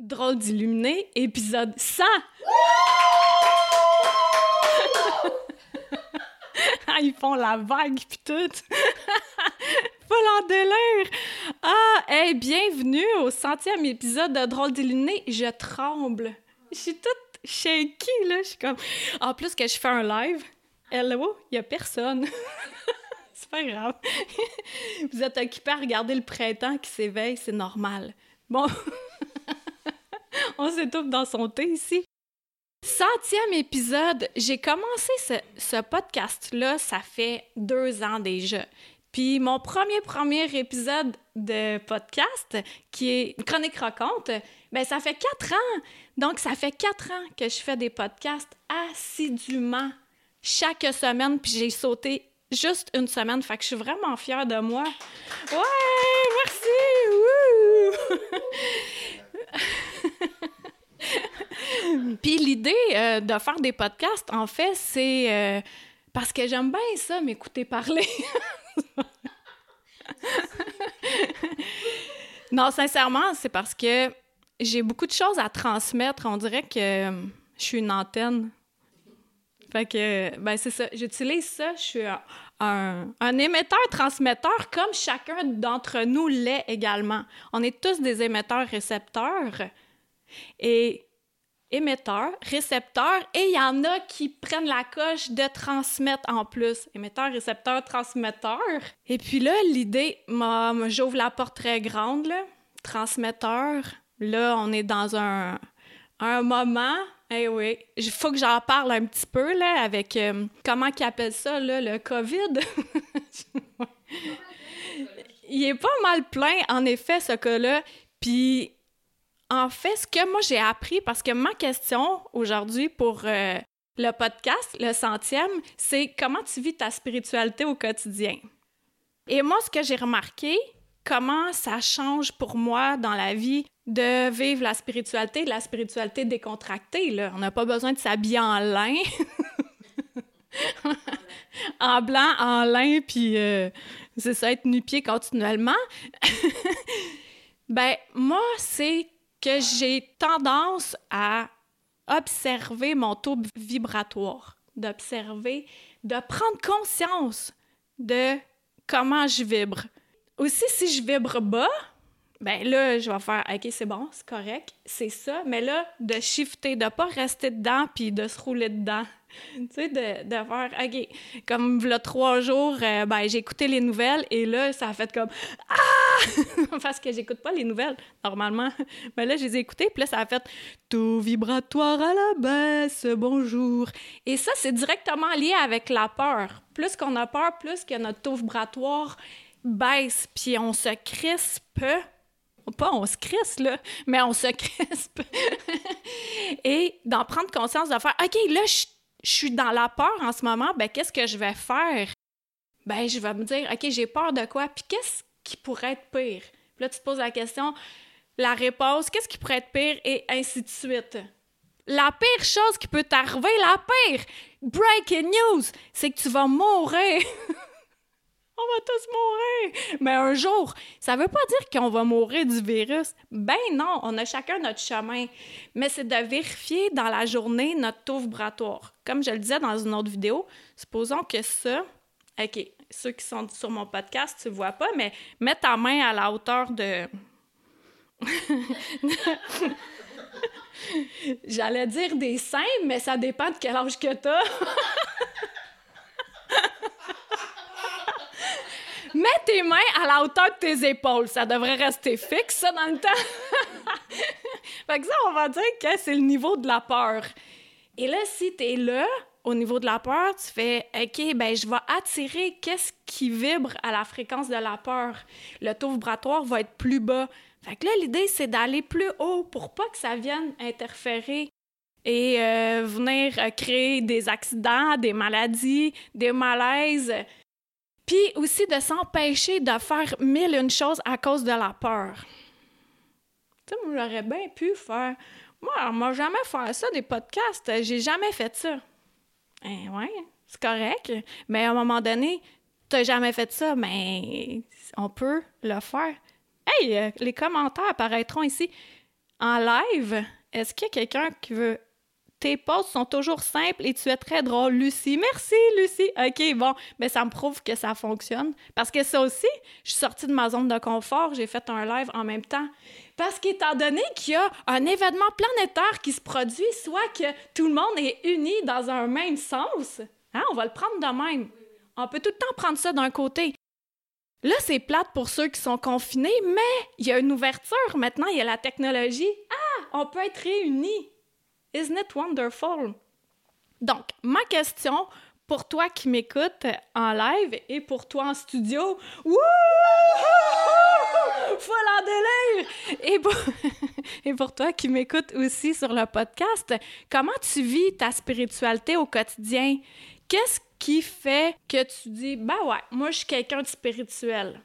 Drôle d'illuminé, épisode 100! Ah, Ils font la vague pis tout! Full en délire! Ah, hey, bienvenue au centième épisode de Drôle d'illuminé. Je tremble. Je suis toute shaky, là. Je suis comme... En plus que je fais un live, hello, il y a personne. c'est pas grave. Vous êtes occupé à regarder le printemps qui s'éveille, c'est normal. Bon... On s'étouffe dans son thé ici. Centième épisode. J'ai commencé ce, podcast-là, ça fait deux ans déjà. Puis mon premier premier épisode de podcast, qui est chronique raconte, ben ça fait quatre ans. Donc ça fait quatre ans que je fais des podcasts assidûment chaque semaine. Puis j'ai sauté juste une semaine. Fait que je suis vraiment fière de moi. Ouais, merci. Puis l'idée euh, de faire des podcasts, en fait, c'est euh, parce que j'aime bien ça, m'écouter parler. non, sincèrement, c'est parce que j'ai beaucoup de choses à transmettre. On dirait que euh, je suis une antenne. Fait que, ben c'est ça. J'utilise ça. Je suis un, émetteur-transmetteur comme chacun d'entre nous l'est également. On est tous des émetteurs-récepteurs. Et émetteur, récepteur, et il y en a qui prennent la coche de transmettre en plus. Émetteur, récepteur, transmetteur. Et puis là, l'idée, j'ouvre la porte très grande, là. Transmetteur. Là, on est dans un, un moment. Eh oui, il faut que j'en parle un petit peu, là, avec euh, comment qu'ils appellent ça, là, le COVID? il est pas mal plein, en effet, ce cas-là. Puis en fait, ce que moi j'ai appris, parce que ma question aujourd'hui pour euh, le podcast, le centième, c'est comment tu vis ta spiritualité au quotidien? Et moi, ce que j'ai remarqué, comment ça change pour moi dans la vie de vivre la spiritualité, la spiritualité décontractée. Là. On n'a pas besoin de s'habiller en lin, en blanc, en lin, puis euh, c'est ça, être nu-pied continuellement. ben, moi, c'est que j'ai tendance à observer mon taux vibratoire, d'observer, de prendre conscience de comment je vibre. Aussi, si je vibre bas, ben là, je vais faire OK, c'est bon, c'est correct, c'est ça, mais là, de shifter, de pas rester dedans puis de se rouler dedans. tu sais, de, de faire OK, comme le trois jours, euh, ben j'ai écouté les nouvelles et là, ça a fait comme Ah! Parce que j'écoute pas les nouvelles normalement. Mais là, je les ai écoutées, puis là, ça a fait Taux vibratoire à la baisse, bonjour. Et ça, c'est directement lié avec la peur. Plus qu'on a peur, plus que notre taux vibratoire baisse, puis on se crispe pas on se crispe, là, mais on se crispe. Et d'en prendre conscience, de faire OK, là, je suis dans la peur en ce moment, ben qu'est-ce que je vais faire? Ben, je vais me dire OK, j'ai peur de quoi? Puis qu'est-ce qui pourrait être pire? Puis là, tu te poses la question, la réponse, qu'est-ce qui pourrait être pire? Et ainsi de suite. La pire chose qui peut t'arriver, la pire, breaking news, c'est que tu vas mourir. on va tous mourir. Mais un jour, ça veut pas dire qu'on va mourir du virus. Ben non, on a chacun notre chemin. Mais c'est de vérifier dans la journée notre taux vibratoire. Comme je le disais dans une autre vidéo, supposons que ça, OK, ceux qui sont sur mon podcast, tu vois pas, mais mets ta main à la hauteur de... J'allais dire des seins, mais ça dépend de quel âge que t'as. Mets tes mains à la hauteur de tes épaules. Ça devrait rester fixe, ça, dans le temps. fait que ça, on va dire que c'est le niveau de la peur. Et là, si t'es là, au niveau de la peur, tu fais OK, ben je vais attirer qu'est-ce qui vibre à la fréquence de la peur. Le taux vibratoire va être plus bas. Fait que là, l'idée, c'est d'aller plus haut pour pas que ça vienne interférer et euh, venir euh, créer des accidents, des maladies, des malaises. Puis aussi de s'empêcher de faire mille une choses à cause de la peur. Tu sais, j'aurais bien pu faire. Moi, on m'a jamais fait ça, des podcasts. J'ai jamais fait ça. Eh ouais, c'est correct. Mais à un moment donné, t'as jamais fait ça, mais on peut le faire. Hey, euh, les commentaires apparaîtront ici. en live, est-ce qu'il y a quelqu'un qui veut tes posts sont toujours simples et tu es très drôle, Lucie. Merci, Lucie. OK, bon, mais ça me prouve que ça fonctionne. Parce que ça aussi, je suis sortie de ma zone de confort, j'ai fait un live en même temps. Parce qu'étant donné qu'il y a un événement planétaire qui se produit, soit que tout le monde est uni dans un même sens, hein, on va le prendre de même. On peut tout le temps prendre ça d'un côté. Là, c'est plate pour ceux qui sont confinés, mais il y a une ouverture. Maintenant, il y a la technologie. Ah, on peut être réunis. Isn't it wonderful? Donc, ma question pour toi qui m'écoutes en live et pour toi en studio, wouh! Folle en délire! Et pour, et pour toi qui m'écoutes aussi sur le podcast, comment tu vis ta spiritualité au quotidien? Qu'est-ce qui fait que tu dis, ben ouais, moi je suis quelqu'un de spirituel?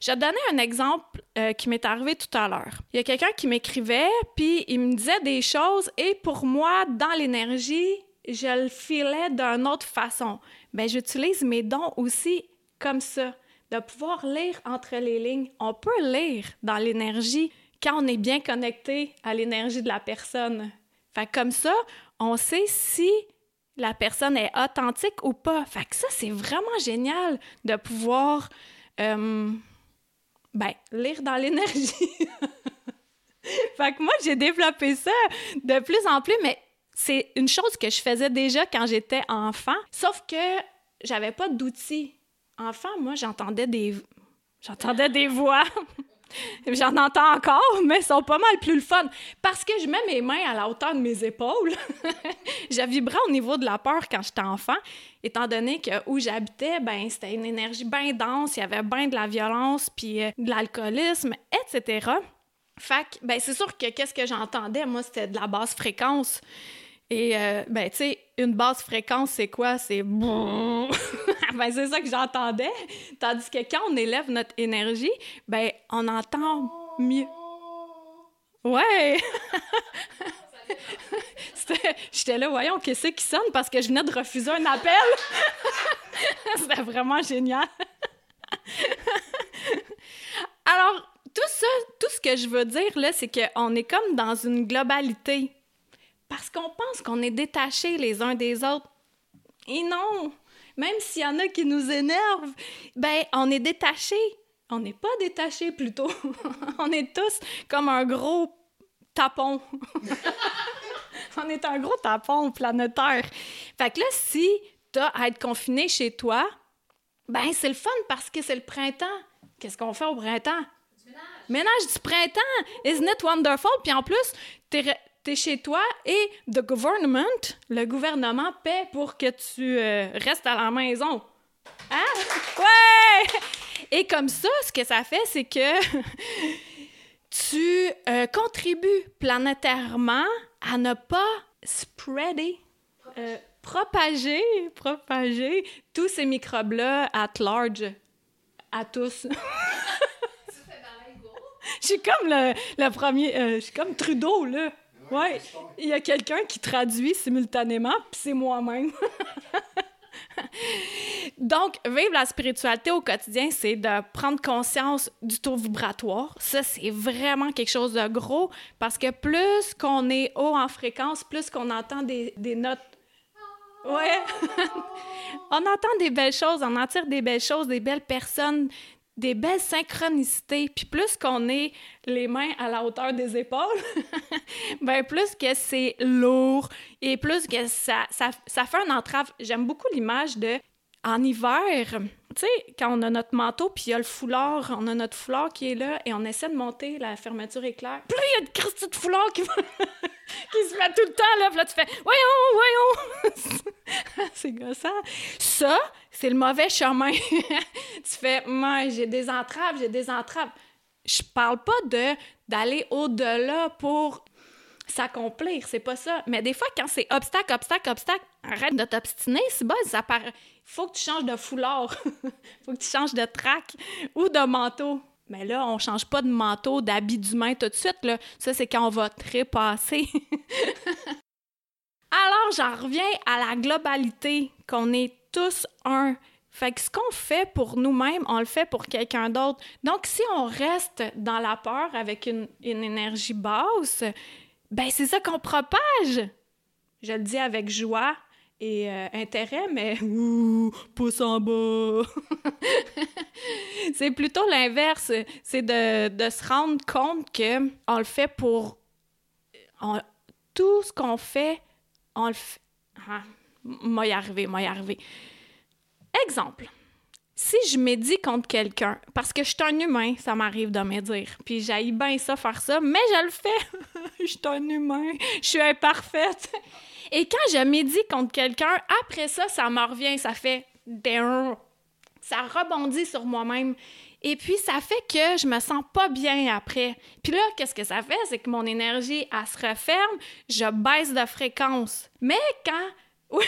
Je vais te donner un exemple euh, qui m'est arrivé tout à l'heure. Il y a quelqu'un qui m'écrivait, puis il me disait des choses, et pour moi, dans l'énergie, je le filais d'une autre façon. Bien, j'utilise mes dons aussi comme ça, de pouvoir lire entre les lignes. On peut lire dans l'énergie quand on est bien connecté à l'énergie de la personne. Fait comme ça, on sait si la personne est authentique ou pas. Fait que ça, c'est vraiment génial de pouvoir euh, ben, lire dans l'énergie. fait que moi, j'ai développé ça de plus en plus, mais c'est une chose que je faisais déjà quand j'étais enfant, sauf que j'avais pas d'outils. Enfant, moi, j'entendais des j'entendais des voix. J'en entends encore, mais sont pas mal plus le fun. Parce que je mets mes mains à la hauteur de mes épaules. je vibrais au niveau de la peur quand j'étais enfant, étant donné que où j'habitais, ben c'était une énergie bien dense, il y avait bien de la violence, puis euh, de l'alcoolisme, etc. Fait que, ben c'est sûr que qu'est-ce que j'entendais, moi, c'était de la basse fréquence. Et, euh, ben, tu sais, une basse fréquence, c'est quoi? C'est ben, c'est ça que j'entendais. Tandis que quand on élève notre énergie, ben, on entend mieux. Ouais! J'étais là, voyons, qu'est-ce qui sonne? Parce que je venais de refuser un appel. C'était vraiment génial. Alors, tout ça, tout ce que je veux dire, là, c'est qu'on est comme dans une globalité parce qu'on pense qu'on est détachés les uns des autres. Et non, même s'il y en a qui nous énervent, ben on est détachés. On n'est pas détachés plutôt. on est tous comme un gros tapon. on est un gros tapon planétaire. Fait que là, si t'as à être confiné chez toi, ben c'est le fun parce que c'est le printemps. Qu'est-ce qu'on fait au printemps? ménage. ménage du printemps! Isn't it wonderful? Puis en plus, t'es tu es chez toi et the government, le gouvernement paie pour que tu euh, restes à la maison. Hein? Ouais! Et comme ça, ce que ça fait, c'est que tu euh, contribues planétairement à ne pas spreader, euh, propager, propager tous ces microbes-là at large, à tous. Je suis comme le, le premier, je suis comme Trudeau, là. Oui, il y a quelqu'un qui traduit simultanément, puis c'est moi-même. Donc, vivre la spiritualité au quotidien, c'est de prendre conscience du taux vibratoire. Ça, c'est vraiment quelque chose de gros parce que plus qu'on est haut en fréquence, plus qu'on entend des, des notes. Ouais. on entend des belles choses, on en tire des belles choses, des belles personnes, des belles synchronicités. Puis plus qu'on est les mains à la hauteur des épaules, ben plus que c'est lourd et plus que ça, ça, fait un entrave. J'aime beaucoup l'image de en hiver, tu sais, quand on a notre manteau, puis il y a le foulard, on a notre foulard qui est là, et on essaie de monter, la fermeture éclair. Puis il y a une de foulard qui, qui se met tout le temps, là, puis là, tu fais « Voyons, voyons! » C'est gossant. Ça, c'est le mauvais chemin. tu fais « Moi, j'ai des entraves, j'ai des entraves. » Je parle pas de d'aller au-delà pour s'accomplir, c'est pas ça. Mais des fois, quand c'est obstacle, obstacle, obstacle, arrête de t'obstiner, c'est bon, ça paraît. Faut que tu changes de foulard, faut que tu changes de trac ou de manteau. Mais là, on change pas de manteau, d'habit d'humain tout de suite, là. Ça, c'est quand on va trépasser. Alors, j'en reviens à la globalité, qu'on est tous un Fait que ce qu'on fait pour nous-mêmes, on le fait pour quelqu'un d'autre. Donc, si on reste dans la peur avec une, une énergie basse, ben c'est ça qu'on propage. Je le dis avec joie et euh, intérêt, mais pouce en bas. c'est plutôt l'inverse. C'est de, de, se rendre compte que on le fait pour on, tout ce qu'on fait, on le fait. Ah, m'a y arrivé, m'a y arrivé. Exemple. Si je médis contre quelqu'un, parce que je suis un humain, ça m'arrive de me dire, puis j'aille bien ça, faire ça, mais je le fais. je suis un humain, je suis imparfaite. Et quand je médis contre quelqu'un, après ça, ça me revient, ça fait... Ça rebondit sur moi-même. Et puis, ça fait que je me sens pas bien après. Puis là, qu'est-ce que ça fait? C'est que mon énergie, elle se referme, je baisse de fréquence. Mais quand... Oui,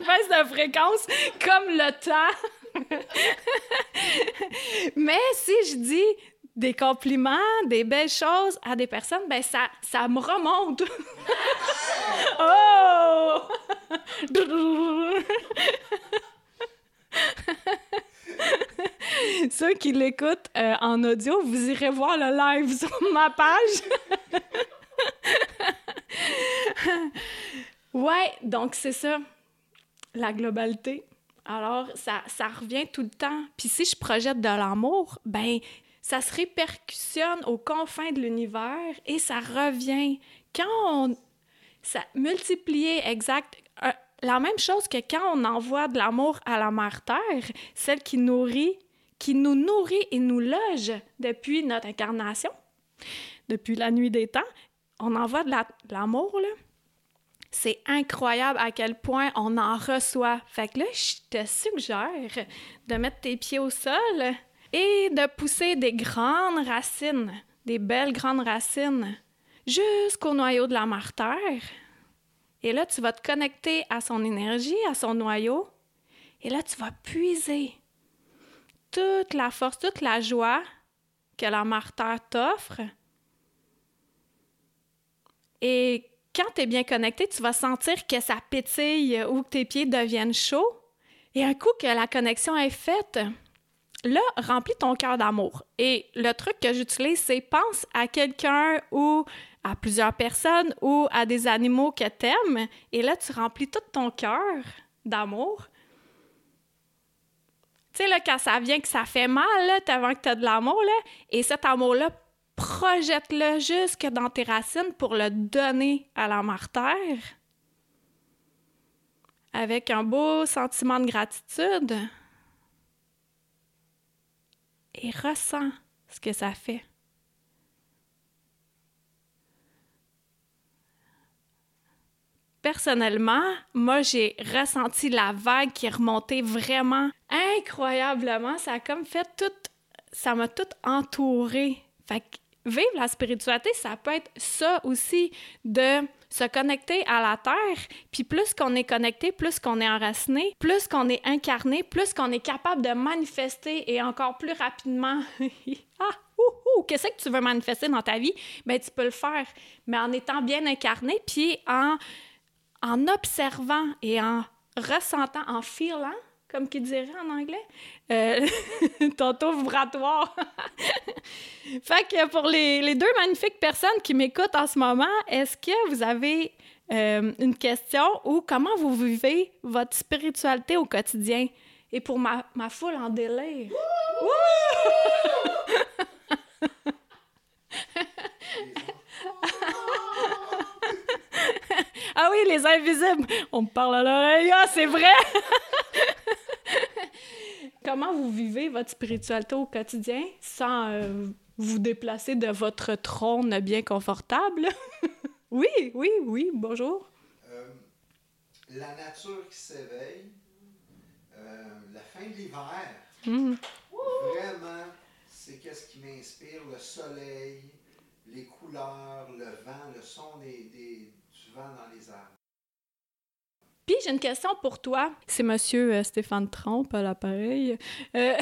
je baisse de fréquence comme le temps. Mais si je dis des compliments, des belles choses à des personnes, ben ça, ça me remonte. oh! Ceux qui l'écoutent euh, en audio, vous irez voir le live sur ma page. ouais, donc c'est ça, la globalité. Alors, ça, ça revient tout le temps. Puis si je projette de l'amour, ben ça se répercussionne aux confins de l'univers et ça revient. Quand on... Ça multiplier exact la même chose que quand on envoie de l'amour à la mère Terre, celle qui nourrit, qui nous nourrit et nous loge depuis notre incarnation, depuis la nuit des temps, on envoie de l'amour, là. C'est incroyable à quel point on en reçoit. Fait que là, je te suggère de mettre tes pieds au sol et de pousser des grandes racines, des belles grandes racines, jusqu'au noyau de la mère Terre et là, tu vas te connecter à son énergie, à son noyau. Et là, tu vas puiser toute la force, toute la joie que la martyre t'offre. Et quand tu es bien connecté, tu vas sentir que ça pétille ou que tes pieds deviennent chauds. Et un coup que la connexion est faite, là, remplis ton cœur d'amour. Et le truc que j'utilise, c'est pense à quelqu'un ou à plusieurs personnes ou à des animaux que t'aimes. Et là, tu remplis tout ton cœur d'amour. Tu sais, là, quand ça vient que ça fait mal, là, avant que tu as de l'amour, là, et cet amour-là, projette-le jusque dans tes racines pour le donner à la martyre avec un beau sentiment de gratitude et ressens ce que ça fait. personnellement, moi, j'ai ressenti la vague qui est vraiment incroyablement. Ça a comme fait tout. Ça m'a tout entouré. Fait que vivre la spiritualité, ça peut être ça aussi, de se connecter à la terre. Puis plus qu'on est connecté, plus qu'on est enraciné, plus qu'on est incarné, plus qu'on est capable de manifester et encore plus rapidement. ah, qu'est-ce que tu veux manifester dans ta vie? Ben, tu peux le faire, mais en étant bien incarné, puis en en observant et en ressentant, en feeling, comme qu'il dirait en anglais, euh, taux vibratoire. fait que pour les, deux magnifiques personnes qui m'écoutent en ce moment, est-ce que vous avez euh, une question ou comment vous vivez votre spiritualité au quotidien? Et pour ma, ma foule en délire. Ah oui, les invisibles! On me parle à l'oreille. Ah, c'est vrai! Comment vous vivez votre spiritualité au quotidien sans euh, vous déplacer de votre trône bien confortable? oui, oui, oui, bonjour. Euh, la nature qui s'éveille, euh, la fin de l'hiver, mmh. vraiment, c'est qu'est-ce qui m'inspire, le soleil, les couleurs, le vent, le son des, des dans les arbres. Puis j'ai une question pour toi. C'est Monsieur euh, Stéphane Trompe à l'appareil. Euh,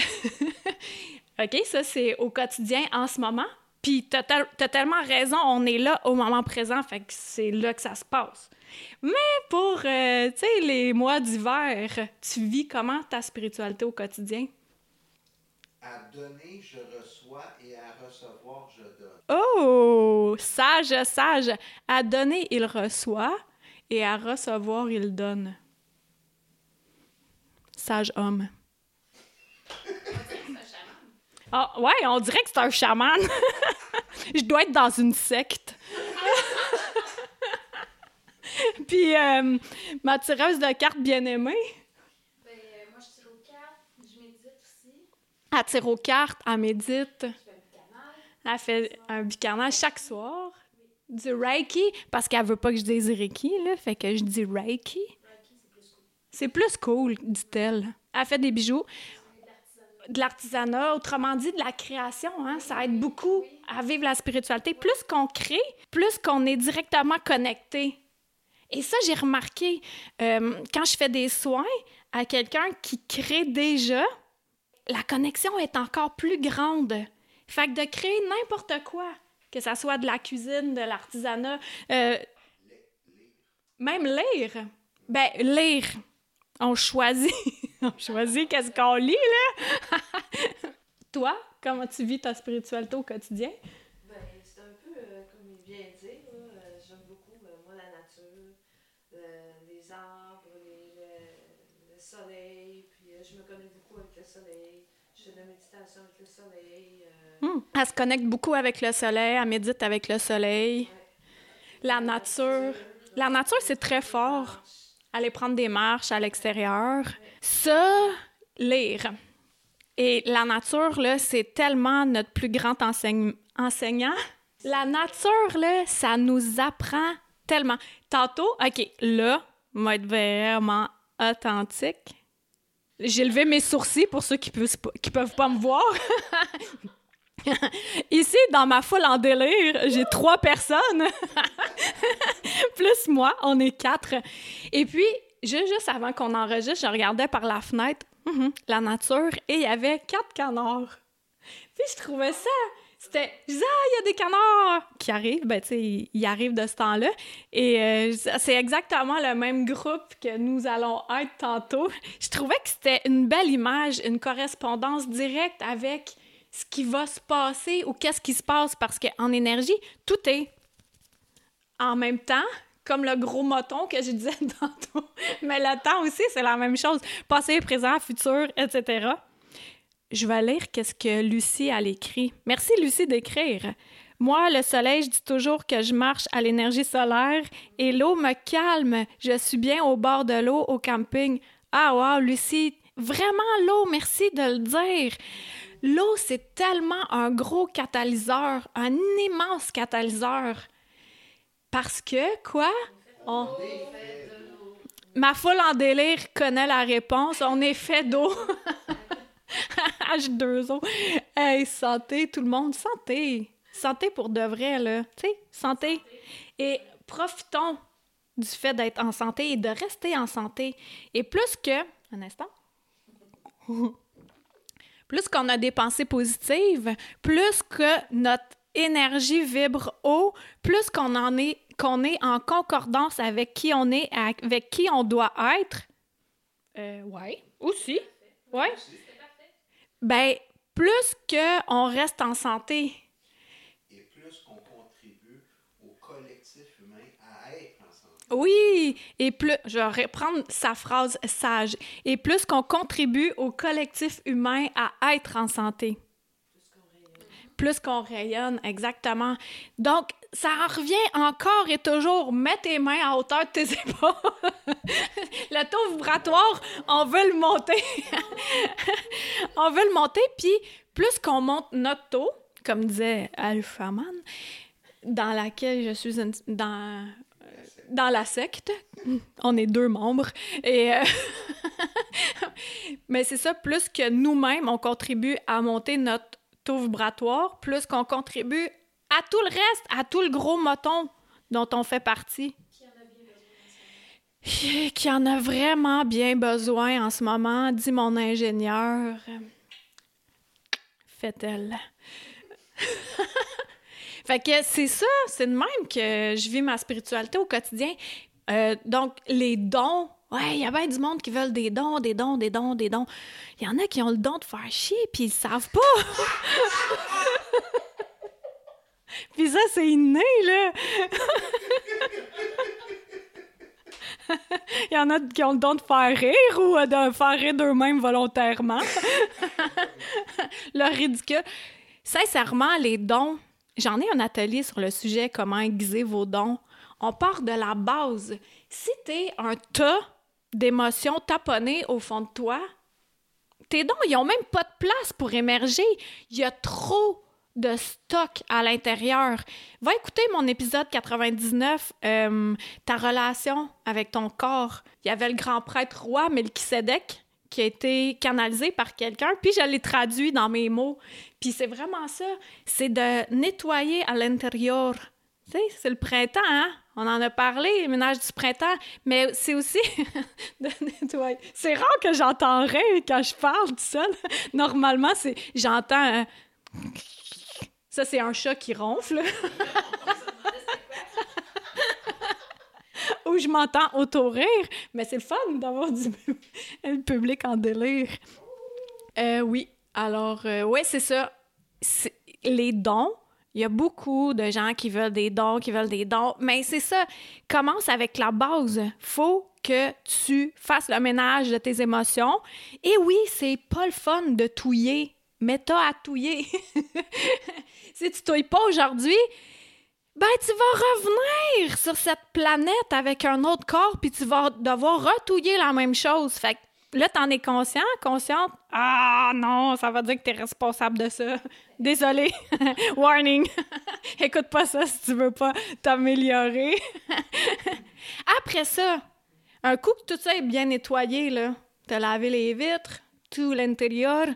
OK, ça c'est au quotidien en ce moment. Puis t'as, as tellement raison, on est là au moment présent, fait que c'est là que ça se passe. Mais pour, euh, tu sais, les mois d'hiver, tu vis comment ta spiritualité au quotidien? À donner, je reçois et à recevoir, je donne. Oh! Sage, sage! À donner, il reçoit et à recevoir, il donne. Sage homme. Ah, ouais, on dirait que c'est un chaman. Je dois être dans une secte. Puis, euh, ma tireuse de cartes bien-aimée. Ben, euh, moi, je tire aux cartes, je médite aussi. Elle tire aux cartes, elle médite. Je fais un. Elle fait un bicarnage chaque soir. Du Reiki, parce qu'elle veut pas que je dise Reiki, là, fait que je dis Reiki. C'est plus cool. dit-elle. Elle fait des bijoux, Et de l'artisanat. de l'artisanat, autrement dit, de la création. Hein? Ça aide beaucoup à vivre la spiritualité. Plus qu'on crée, plus qu'on est directement connecté. Et ça, j'ai remarqué, euh, quand je fais des soins à quelqu'un qui crée déjà, la connexion est encore plus grande. Fait que de créer n'importe quoi, que ça soit de la cuisine, de l'artisanat, euh, même lire. Ben, lire. On choisit. On choisit qu'est-ce qu'on lit, là. Toi, comment tu vis ta spiritualité au quotidien? Ben, c'est un peu euh, comme il vient de dire. euh, J'aime beaucoup, euh, moi, la nature, les arbres, le, le soleil. Puis je me connais beaucoup avec le soleil. Je fais de la méditation avec le soleil. euh, Hmm. Elle se connecte beaucoup avec le soleil, elle médite avec le soleil. La nature. La nature, c'est très fort. Aller prendre des marches à l'extérieur. Ça, lire. Et la nature, là, c'est tellement notre plus grand enseigne- enseignant. La nature, là, ça nous apprend tellement. Tantôt, OK, là, on va être vraiment authentique. J'ai levé mes sourcils pour ceux qui peuvent, qui peuvent pas me voir. Ici, dans ma foule en délire, j'ai trois personnes. Plus moi, on est quatre. Et puis, ju- juste avant qu'on enregistre, je regardais par la fenêtre mhm, la nature et il y avait quatre canards. Puis je trouvais ça. C'était. Je disais, ah, il y a des canards qui arrivent. Ben, tu sais, ils- arrivent de ce temps-là. Et euh, c'est exactement le même groupe que nous allons être tantôt. Je trouvais que c'était une belle image, une correspondance directe avec ce qui va se passer ou qu'est-ce qui se passe parce qu'en énergie, tout est en même temps, comme le gros moton que je disais tantôt. Mais le temps aussi, c'est la même chose. Passé, présent, futur, etc. Je vais lire qu'est-ce que Lucie a écrit. Merci, Lucie, d'écrire. Moi, le soleil, je dis toujours que je marche à l'énergie solaire et l'eau me calme. Je suis bien au bord de l'eau au camping. Ah, wow, Lucie, vraiment l'eau, merci de le dire. L'eau, c'est tellement un gros catalyseur, un immense catalyseur. Parce que, quoi? On- Ma foule en délire connaît la réponse. On est fait d'eau. H2O. Hey, santé, tout le monde. Santé. Santé pour de vrai, là. Tu sais, santé. Et profitons du fait d'être en santé et de rester en santé. Et plus que... Un instant. plus qu'on a des pensées positives, plus que notre énergie vibre haut, plus qu'on en est qu'on est en concordance avec qui on est, avec qui on doit être. Euh, ouais, aussi. Ouais. Ben, plus que on reste en santé. Et plus qu'on contribue au collectif humain à être ensemble. Oui, et plus, je vais reprendre sa phrase sage, et plus qu'on contribue au collectif humain à être en santé. Plus qu'on rayonne, exactement. Donc, ça en revient encore et toujours, mets tes mains à hauteur de tes épaules. le taux vibratoire, on veut le monter. on veut le monter, puis plus qu'on monte notre taux, comme disait Alphaman, dans laquelle je suis dans dans la secte. On est deux membres. Et euh, Mais c'est ça, plus que nous-mêmes, on contribue à monter notre taux vibratoire, plus qu'on contribue à tout le reste, à tout le gros moton dont on fait partie. Qui en a vraiment bien besoin en ce moment, dit mon ingénieur. Fait-elle. Fait que c'est ça, c'est de même que je vis ma spiritualité au quotidien. Euh, donc, les dons, ouais, il y a bien du monde qui veulent des dons, des dons, des dons, des dons. Il y en a qui ont le don de faire chier, puis ils savent pas. puis ça, c'est inné, là. Il y en a qui ont le don de faire rire ou de faire rire d'eux-mêmes volontairement. le ridicule. Sincèrement, les dons, j'en ai un atelier sur le sujet comment aiguiser vos dons. On part de la base. Si t'es un tas d'émotions taponnées au fond de toi, tes dons, ils ont même pas de place pour émerger. Il y a trop de stock à l'intérieur. Va écouter mon épisode 99, euh, ta relation avec ton corps. Il y avait le grand prêtre roi Melchisedec qui a été canalisé par quelqu'un, puis je l'ai traduit dans mes mots. Puis c'est vraiment ça, c'est de nettoyer à l'intérieur. C'est le printemps, hein? On en a parlé, le ménage du printemps, mais c'est aussi. C'est rare que j'entends rien quand je parle tout seul. Normalement, c'est j'entends... Ça, c'est un chat qui ronfle. Ou je m'entends auto-rire. Mais c'est le fun d'avoir du public en délire. Euh, oui. Alors, euh, ouais, c'est ça. Les dons, il y a beaucoup de gens qui veulent des dons, qui veulent des dons. Mais c'est ça. Commence avec la base. Faut que tu fasses le ménage de tes émotions. Et oui, c'est pas le fun de touiller mais t'as à touiller. si tu touilles pas aujourd'hui, ben tu vas revenir sur cette planète avec un autre corps, puis tu vas devoir retouiller la même chose. Fait que là, t'en es conscient, consciente? Ah non, ça va dire que t'es responsable de ça. Désolé. Warning. Écoute pas ça si tu veux pas t'améliorer. Après ça, un coup que tout ça est bien nettoyé, là, t'as lavé les vitres, tout l'intérieur,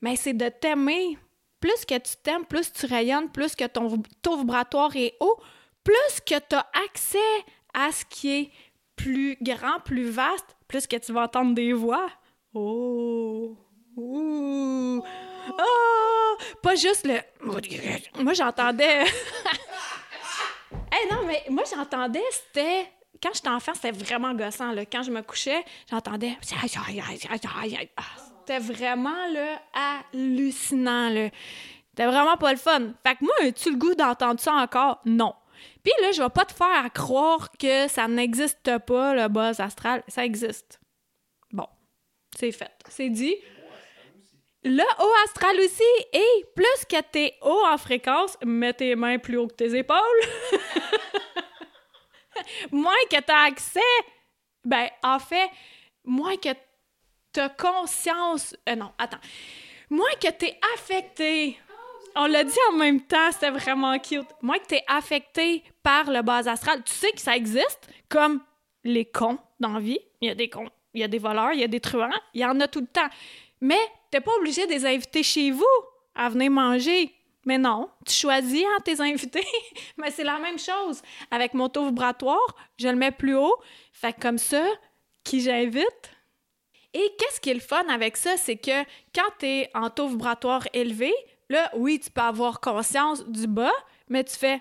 mais c'est de t'aimer. Plus que tu t'aimes, plus tu rayonnes, plus que ton taux vibratoire est haut, plus que tu as accès à ce qui est plus grand, plus vaste, plus que tu vas entendre des voix. Oh! Ouh! Oh! Pas juste le. Moi, j'entendais. hey, non, mais moi, j'entendais, c'était. Quand j'étais enfant, c'était vraiment gossant. Quand je me couchais, j'entendais. C'était vraiment là, hallucinant. C'était vraiment pas le fun. Fait que moi, as-tu le goût d'entendre ça encore? Non. Puis là, je vais pas te faire croire que ça n'existe pas, le buzz astral. Ça existe. Bon, c'est fait. C'est dit. Le haut astral aussi. Et plus que t'es haut en fréquence, mets tes mains plus haut que tes épaules. moins que t'as accès. Ben, en fait, moins que t'as conscience. Euh, non, attends. Moins que t'es affecté. On l'a dit en même temps, c'était vraiment cute. Moins que t'es affecté par le bas astral. Tu sais que ça existe, comme les cons dans la vie. Il y a des cons, il y a des voleurs, il y a des truands, il y en a tout le temps. Mais t'es pas obligé de les inviter chez vous à venir manger. Mais non, tu choisis hein, tes invités. Mais c'est la même chose. Avec mon taux vibratoire, je le mets plus haut. Fait comme ça, qui j'invite? Et qu'est-ce qui est le fun avec ça, c'est que quand tu es en taux vibratoire élevé, là, oui, tu peux avoir conscience du bas, mais tu fais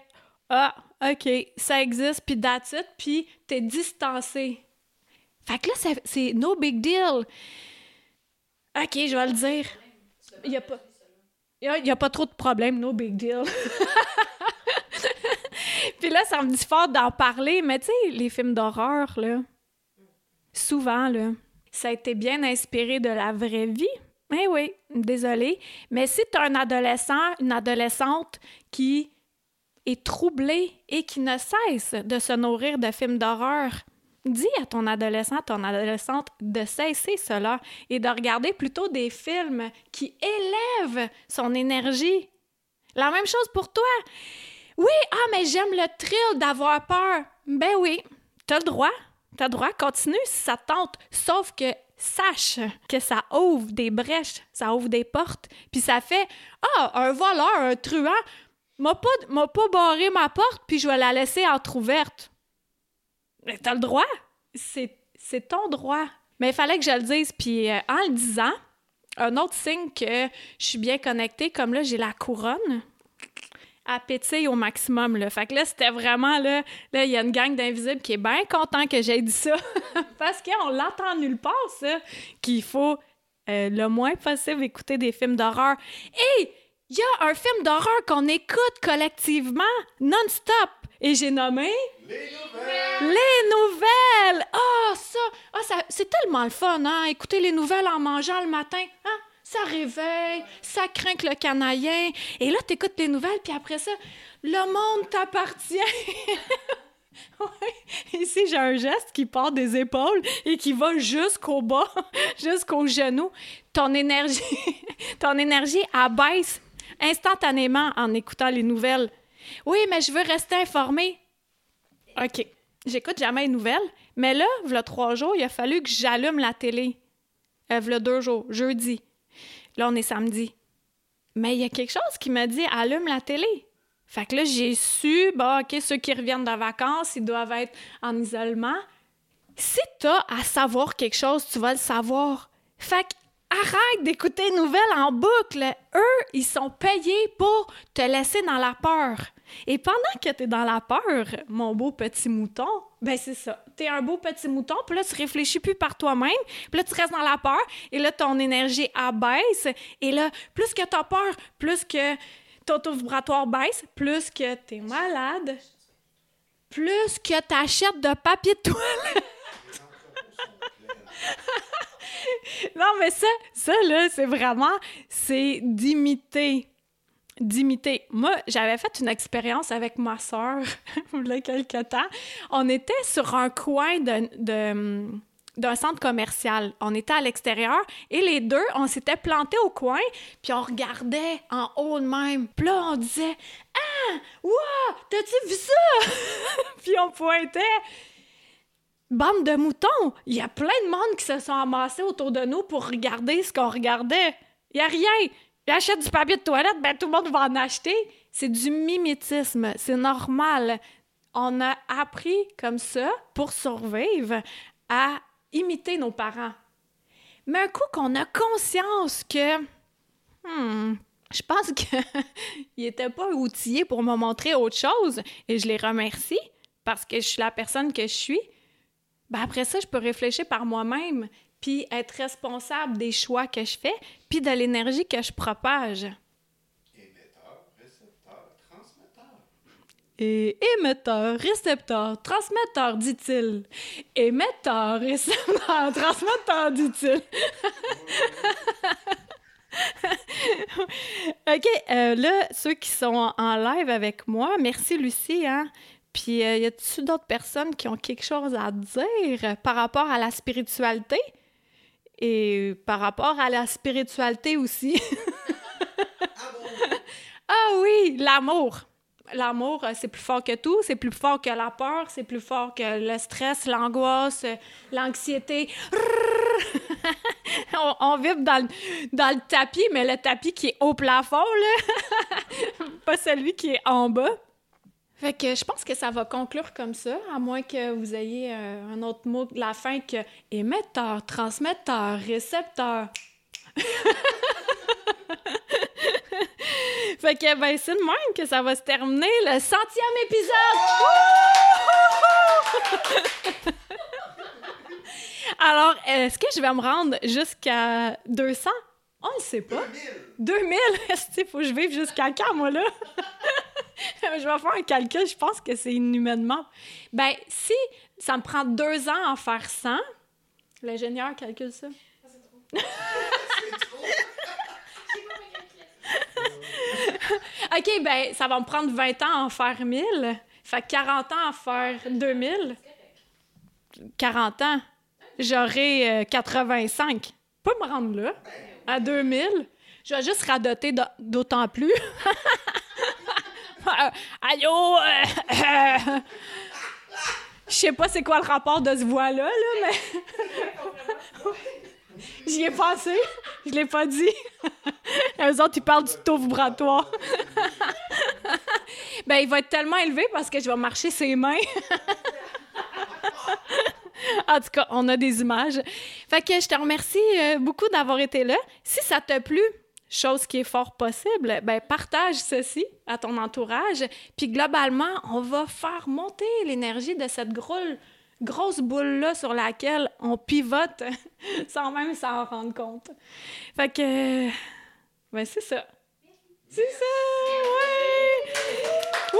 Ah, OK, ça existe, puis that's it, puis t'es distancé. Fait que là, c'est no big deal. OK, je vais le dire. Il n'y a pas. Il a, pas trop de problèmes, no big deal. puis là, ça me dit fort d'en parler, mais tu sais, les films d'horreur, là, souvent, là, ça a été bien inspiré de la vraie vie. Eh oui, désolée. Mais si tu as un adolescent, une adolescente qui est troublée et qui ne cesse de se nourrir de films d'horreur, dis à ton adolescent, ton adolescente de cesser cela et de regarder plutôt des films qui élèvent son énergie. La même chose pour toi. Oui, ah, mais j'aime le thrill d'avoir peur. Ben oui, t'as le droit. T'as droit, continue si ça tente. Sauf que sache que ça ouvre des brèches, ça ouvre des portes, puis ça fait Ah, un voleur, un truand, m'a pas, m'a pas barré ma porte, puis je vais la laisser entr'ouverte. Mais t'as le droit. C'est, c'est ton droit. Mais il fallait que je le dise, puis euh, en le disant, un autre signe que je suis bien connectée, comme là, j'ai la couronne. À pétiller au maximum. Là. Fait que là, c'était vraiment là, là, il y a une gang d'invisibles qui est bien content que j'ai dit ça. Parce qu'on l'entend nulle part, ça, qu'il faut euh, le moins possible écouter des films d'horreur. Et il y a un film d'horreur qu'on écoute collectivement, non-stop. Et j'ai nommé Les nouvelles! les nouvelles! Ah, ça, ah, ça c'est tellement le fun, hein? Écouter les nouvelles en mangeant le matin, hein? Ça réveille, ça craint que le canaillin. Et là, t'écoutes les nouvelles, puis après ça, le monde t'appartient. Ici, j'ai un geste qui part des épaules et qui va jusqu'au bas, jusqu'au genou. Ton énergie, ton énergie abaisse instantanément en écoutant les nouvelles. Oui, mais je veux rester informée. OK. J'écoute jamais les nouvelles, mais là, v'là trois jours, il a fallu que j'allume la télé. Euh, v'là deux jours, jeudi. Là, on est samedi. Mais il y a quelque chose qui m'a dit allume la télé. Fait que là, j'ai su, bon, OK, ceux qui reviennent de vacances, ils doivent être en isolement. Si t'as à savoir quelque chose, tu vas le savoir. Fait que arrête d'écouter les nouvelles en boucle. Eux, ils sont payés pour te laisser dans la peur. Et pendant que tu es dans la peur, mon beau petit mouton, ben c'est ça. Tu es un beau petit mouton, puis là, tu réfléchis plus par toi-même, puis là, tu restes dans la peur, et là, ton énergie abaisse, et là, plus que tu as peur, plus que ton taux vibratoire baisse, plus que tu es malade, plus que tu achètes de papier de toilette. non, mais ça, ça, là, c'est vraiment, c'est d'imiter. D'imiter. Moi, j'avais fait une expérience avec ma soeur, il y a quelques temps. On était sur un coin d'un centre commercial. On était à l'extérieur et les deux, on s'était plantés au coin, puis on regardait en haut de même. Puis là, on disait Ah, wow, t'as-tu vu ça? puis on pointait. Bande de moutons! Il y a plein de monde qui se sont amassés autour de nous pour regarder ce qu'on regardait. Il y a rien. Il achète du papier de toilette, ben tout le monde va en acheter. C'est du mimétisme, c'est normal. On a appris comme ça, pour survivre, à imiter nos parents. Mais un coup qu'on a conscience que, hmm, je pense qu'il n'était pas outillé pour me montrer autre chose, et je les remercie parce que je suis la personne que je suis, ben après ça, je peux réfléchir par moi-même, puis être responsable des choix que je fais, puis de l'énergie que je propage. Émetteur, récepteur, transmetteur. Et émetteur, récepteur, transmetteur, dit-il. Émetteur, récepteur, transmetteur, dit-il. OK, euh, là, ceux qui sont en live avec moi, merci Lucie, hein? Puis, euh, y a-t-il d'autres personnes qui ont quelque chose à dire par rapport à la spiritualité? Et par rapport à la spiritualité aussi. ah oui, l'amour. L'amour, euh, c'est plus fort que tout, c'est plus fort que la peur, c'est plus fort que le stress, l'angoisse, l'anxiété. on, on vibre dans le, dans le tapis, mais le tapis qui est au plafond, là. Pas celui qui est en bas. Fait que je pense que ça va conclure comme ça, à moins que vous ayez euh, un autre mot de la fin que émetteur, transmetteur, récepteur. fait que ben c'est de même que ça va se terminer le centième épisode. Alors, est-ce que je vais me rendre jusqu'à 200? On ne sait pas. 2000! 2000? Est-ce qu'il faut que je vive jusqu'à quand, moi, là? je vais faire un calcul, je pense que c'est inhumainement. Ben, si ça me prend deux ans à en faire 100, l'ingénieur calcule ça. OK, ben, ça va me prendre 20 ans à en faire 1000. Fait que 40 ans à faire 2000. 40 ans, j'aurai euh, 85. Pas me rendre là, à 2000. Je vais juste radoter d'autant plus. Allô? euh, euh, Je sais pas c'est quoi le rapport de ce voix-là, là, mais... J'y ai pensé. Je l'ai pas dit. Eux autres, ils parlent du taux vibratoire. ben, il va être tellement élevé parce que je vais marcher ses mains. en tout cas, on a des images. Fait que je te remercie euh, beaucoup d'avoir été là. Si ça t'a plu, chose qui est fort possible, ben partage ceci à ton entourage, puis globalement, on va faire monter l'énergie de cette grosse, boule-là sur laquelle on pivote sans même s'en rendre compte. Fait que, ben c'est ça. C'est ça, ouais! Wouh!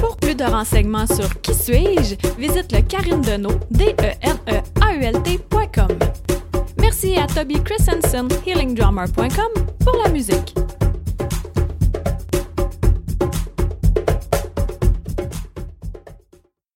Pour plus de renseignements sur Qui suis-je, visite le Karine Deneau, d e n e a u l Merci à Toby Christensen, healingdrummer.com, pour la musique.